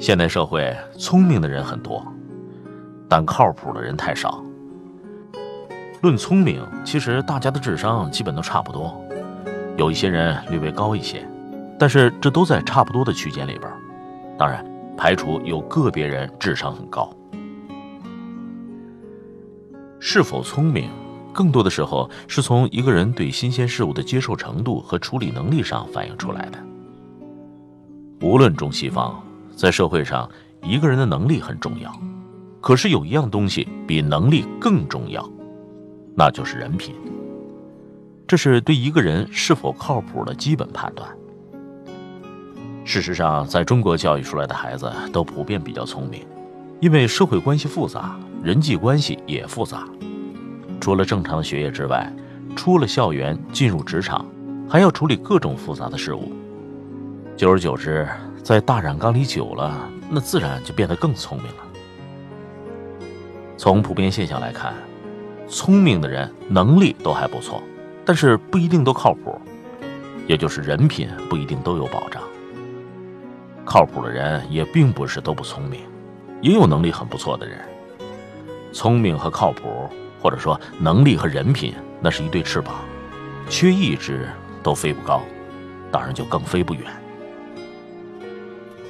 现代社会聪明的人很多，但靠谱的人太少。论聪明，其实大家的智商基本都差不多，有一些人略微高一些，但是这都在差不多的区间里边。当然，排除有个别人智商很高。是否聪明，更多的时候是从一个人对新鲜事物的接受程度和处理能力上反映出来的。无论中西方。在社会上，一个人的能力很重要，可是有一样东西比能力更重要，那就是人品。这是对一个人是否靠谱的基本判断。事实上，在中国教育出来的孩子都普遍比较聪明，因为社会关系复杂，人际关系也复杂。除了正常的学业之外，出了校园进入职场，还要处理各种复杂的事物。久而久之，在大染缸里久了，那自然就变得更聪明了。从普遍现象来看，聪明的人能力都还不错，但是不一定都靠谱，也就是人品不一定都有保障。靠谱的人也并不是都不聪明，也有能力很不错的人。聪明和靠谱，或者说能力和人品，那是一对翅膀，缺一只都飞不高，当然就更飞不远。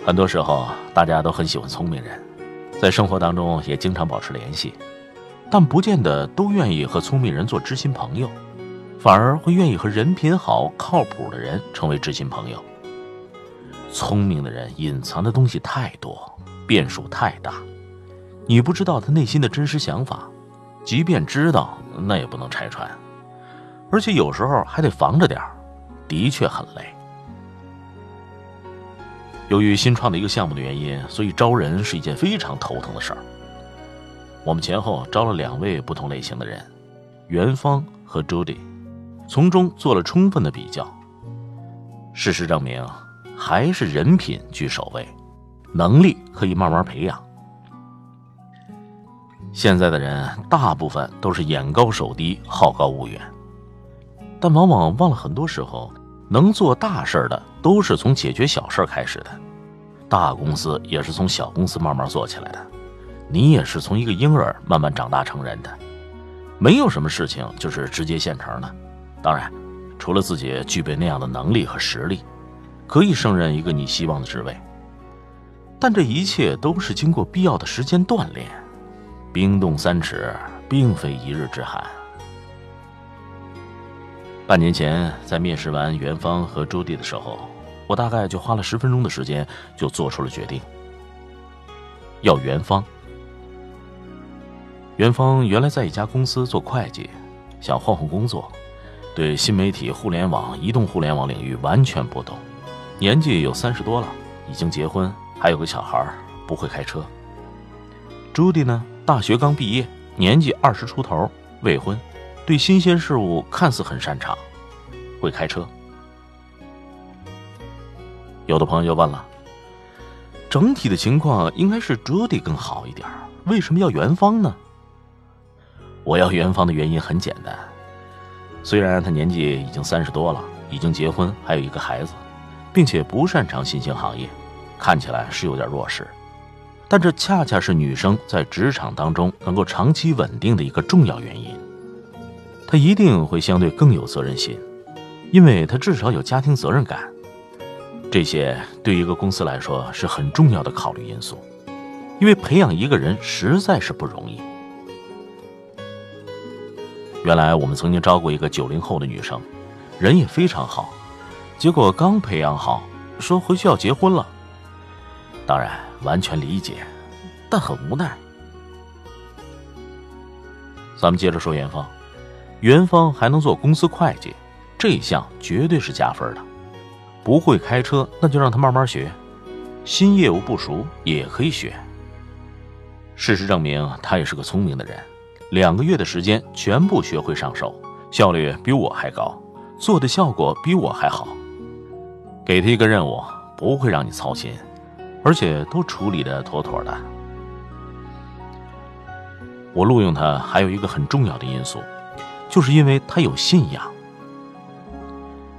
很多时候，大家都很喜欢聪明人，在生活当中也经常保持联系，但不见得都愿意和聪明人做知心朋友，反而会愿意和人品好、靠谱的人成为知心朋友。聪明的人隐藏的东西太多，变数太大，你不知道他内心的真实想法，即便知道，那也不能拆穿，而且有时候还得防着点儿，的确很累。由于新创的一个项目的原因，所以招人是一件非常头疼的事儿。我们前后招了两位不同类型的人，元芳和 Judy，从中做了充分的比较。事实证明，还是人品居首位，能力可以慢慢培养。现在的人大部分都是眼高手低、好高骛远，但往往忘了很多时候。能做大事的都是从解决小事开始的，大公司也是从小公司慢慢做起来的，你也是从一个婴儿慢慢长大成人的，没有什么事情就是直接现成的。当然，除了自己具备那样的能力和实力，可以胜任一个你希望的职位，但这一切都是经过必要的时间锻炼，冰冻三尺，并非一日之寒。半年前，在面试完元芳和朱棣的时候，我大概就花了十分钟的时间就做出了决定，要元芳。元芳原来在一家公司做会计，想换换工作，对新媒体、互联网、移动互联网领域完全不懂，年纪有三十多了，已经结婚，还有个小孩，不会开车。朱棣呢，大学刚毕业，年纪二十出头，未婚。对新鲜事物看似很擅长，会开车。有的朋友就问了：整体的情况应该是朱迪更好一点，为什么要元芳呢？我要元芳的原因很简单，虽然他年纪已经三十多了，已经结婚，还有一个孩子，并且不擅长新兴行业，看起来是有点弱势，但这恰恰是女生在职场当中能够长期稳定的一个重要原因。他一定会相对更有责任心，因为他至少有家庭责任感。这些对一个公司来说是很重要的考虑因素，因为培养一个人实在是不容易。原来我们曾经招过一个九零后的女生，人也非常好，结果刚培养好，说回去要结婚了。当然完全理解，但很无奈。咱们接着说元芳。元芳还能做公司会计，这一项绝对是加分的。不会开车，那就让他慢慢学。新业务不熟也可以学。事实证明，他也是个聪明的人。两个月的时间全部学会上手，效率比我还高，做的效果比我还好。给他一个任务，不会让你操心，而且都处理的妥妥的。我录用他还有一个很重要的因素。就是因为他有信仰。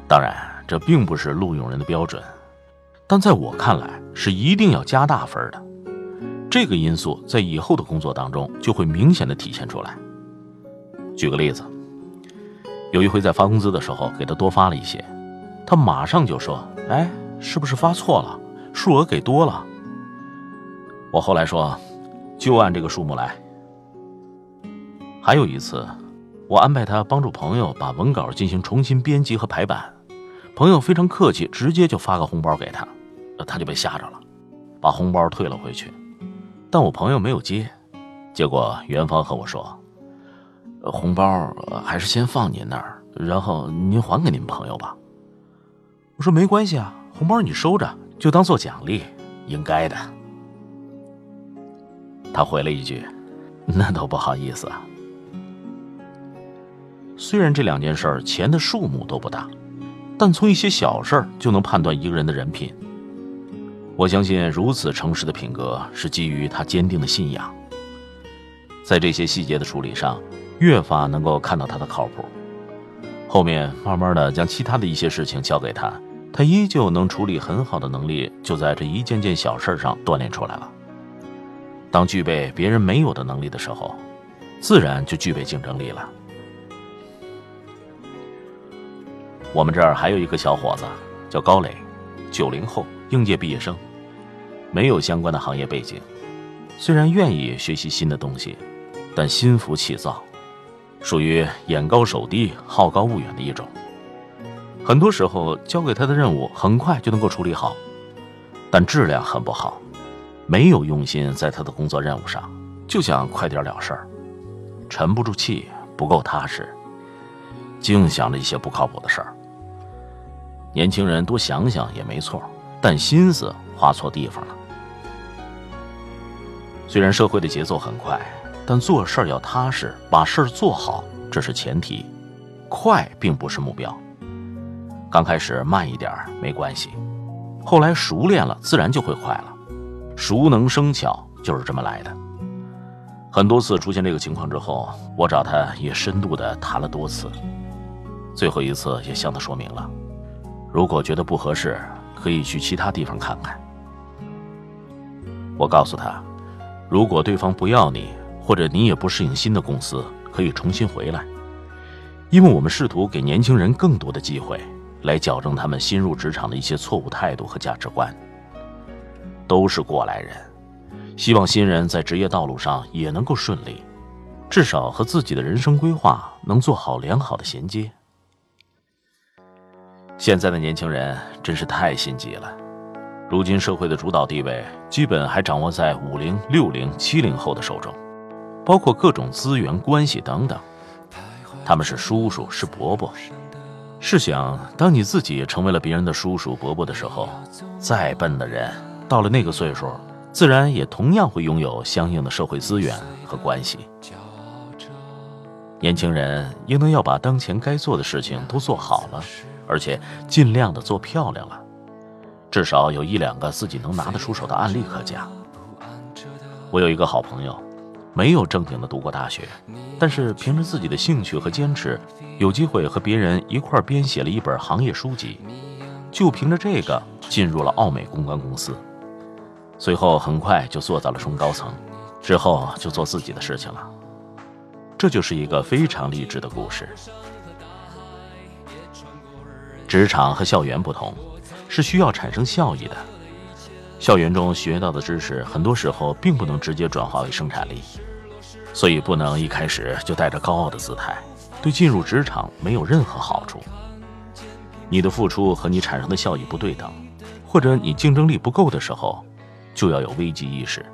当然，这并不是录用人的标准，但在我看来是一定要加大分的。这个因素在以后的工作当中就会明显的体现出来。举个例子，有一回在发工资的时候给他多发了一些，他马上就说：“哎，是不是发错了？数额给多了？”我后来说：“就按这个数目来。”还有一次，我安排他帮助朋友把文稿进行重新编辑和排版，朋友非常客气，直接就发个红包给他，他就被吓着了，把红包退了回去。但我朋友没有接，结果元芳和我说：“红包还是先放您那儿，然后您还给您朋友吧。”我说：“没关系啊，红包你收着，就当做奖励，应该的。”他回了一句：“那都不好意思啊。”虽然这两件事钱的数目都不大，但从一些小事就能判断一个人的人品。我相信如此诚实的品格是基于他坚定的信仰。在这些细节的处理上，越发能够看到他的靠谱。后面慢慢的将其他的一些事情交给他，他依旧能处理很好的能力，就在这一件件小事上锻炼出来了。当具备别人没有的能力的时候，自然就具备竞争力了。我们这儿还有一个小伙子，叫高磊，九零后应届毕业生，没有相关的行业背景，虽然愿意学习新的东西，但心浮气躁，属于眼高手低、好高骛远的一种。很多时候交给他的任务很快就能够处理好，但质量很不好。没有用心在他的工作任务上，就想快点了事儿，沉不住气，不够踏实，净想着一些不靠谱的事儿。年轻人多想想也没错，但心思花错地方了。虽然社会的节奏很快，但做事儿要踏实，把事儿做好，这是前提。快并不是目标，刚开始慢一点没关系，后来熟练了，自然就会快了。熟能生巧就是这么来的。很多次出现这个情况之后，我找他也深度的谈了多次，最后一次也向他说明了，如果觉得不合适，可以去其他地方看看。我告诉他，如果对方不要你，或者你也不适应新的公司，可以重新回来，因为我们试图给年轻人更多的机会，来矫正他们新入职场的一些错误态度和价值观。都是过来人，希望新人在职业道路上也能够顺利，至少和自己的人生规划能做好良好的衔接。现在的年轻人真是太心急了，如今社会的主导地位基本还掌握在五零、六零、七零后的手中，包括各种资源、关系等等，他们是叔叔，是伯伯。试想，当你自己成为了别人的叔叔、伯伯的时候，再笨的人。到了那个岁数，自然也同样会拥有相应的社会资源和关系。年轻人应当要把当前该做的事情都做好了，而且尽量的做漂亮了，至少有一两个自己能拿得出手的案例可讲。我有一个好朋友，没有正经的读过大学，但是凭着自己的兴趣和坚持，有机会和别人一块编写了一本行业书籍，就凭着这个进入了奥美公关公司。随后很快就做到了中高层，之后就做自己的事情了。这就是一个非常励志的故事。职场和校园不同，是需要产生效益的。校园中学到的知识，很多时候并不能直接转化为生产力，所以不能一开始就带着高傲的姿态，对进入职场没有任何好处。你的付出和你产生的效益不对等，或者你竞争力不够的时候。就要有危机意识。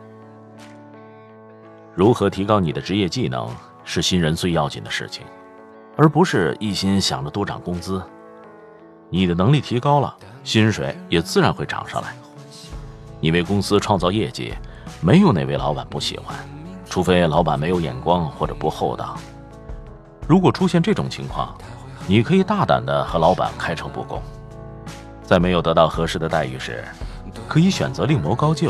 如何提高你的职业技能，是新人最要紧的事情，而不是一心想着多涨工资。你的能力提高了，薪水也自然会涨上来。你为公司创造业绩，没有哪位老板不喜欢，除非老板没有眼光或者不厚道。如果出现这种情况，你可以大胆的和老板开诚布公，在没有得到合适的待遇时。可以选择另谋高就。